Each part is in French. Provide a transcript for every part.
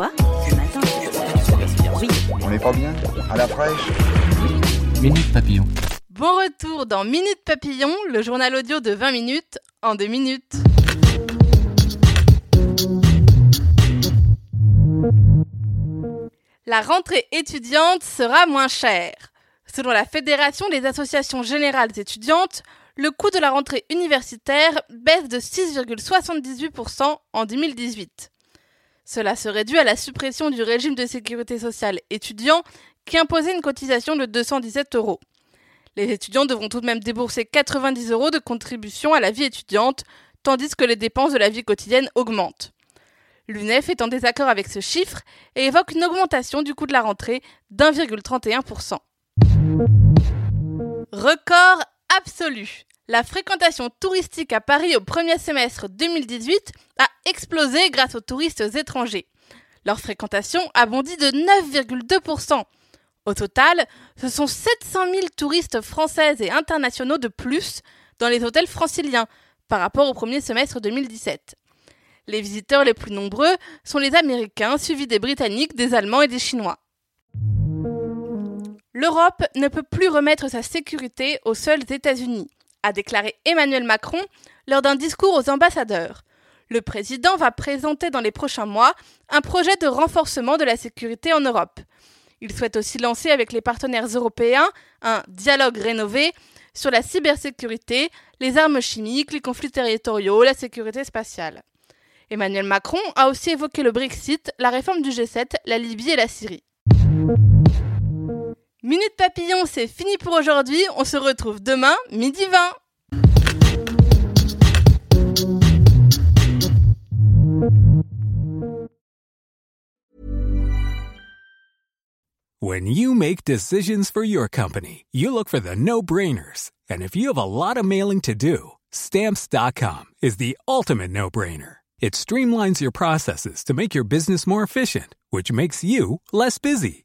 Quoi Ce matin Oui. On n'est pas bien À la fraîche Minute Papillon. Bon retour dans Minute Papillon, le journal audio de 20 minutes en 2 minutes. La rentrée étudiante sera moins chère. Selon la Fédération des associations générales étudiantes, le coût de la rentrée universitaire baisse de 6,78% en 2018. Cela serait dû à la suppression du régime de sécurité sociale étudiant qui imposait une cotisation de 217 euros. Les étudiants devront tout de même débourser 90 euros de contribution à la vie étudiante, tandis que les dépenses de la vie quotidienne augmentent. L'UNEF est en désaccord avec ce chiffre et évoque une augmentation du coût de la rentrée d'1,31%. Record absolu. La fréquentation touristique à Paris au premier semestre 2018 a explosé grâce aux touristes étrangers. Leur fréquentation a bondi de 9,2%. Au total, ce sont 700 000 touristes français et internationaux de plus dans les hôtels franciliens par rapport au premier semestre 2017. Les visiteurs les plus nombreux sont les Américains, suivis des Britanniques, des Allemands et des Chinois. L'Europe ne peut plus remettre sa sécurité aux seuls États-Unis a déclaré Emmanuel Macron lors d'un discours aux ambassadeurs. Le président va présenter dans les prochains mois un projet de renforcement de la sécurité en Europe. Il souhaite aussi lancer avec les partenaires européens un dialogue rénové sur la cybersécurité, les armes chimiques, les conflits territoriaux, la sécurité spatiale. Emmanuel Macron a aussi évoqué le Brexit, la réforme du G7, la Libye et la Syrie. Minute Papillon, c'est fini pour aujourd'hui. On se retrouve demain, midi 20. When you make decisions for your company, you look for the no-brainers. And if you have a lot of mailing to do, stamps.com is the ultimate no-brainer. It streamlines your processes to make your business more efficient, which makes you less busy.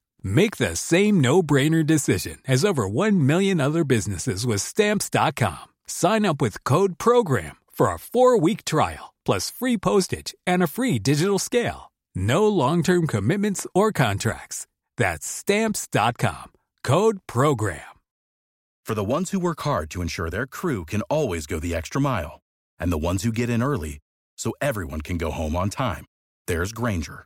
Make the same no-brainer decision as over 1 million other businesses with stamps.com. Sign up with code program for a 4-week trial plus free postage and a free digital scale. No long-term commitments or contracts. That's stamps.com. Code program. For the ones who work hard to ensure their crew can always go the extra mile and the ones who get in early so everyone can go home on time. There's Granger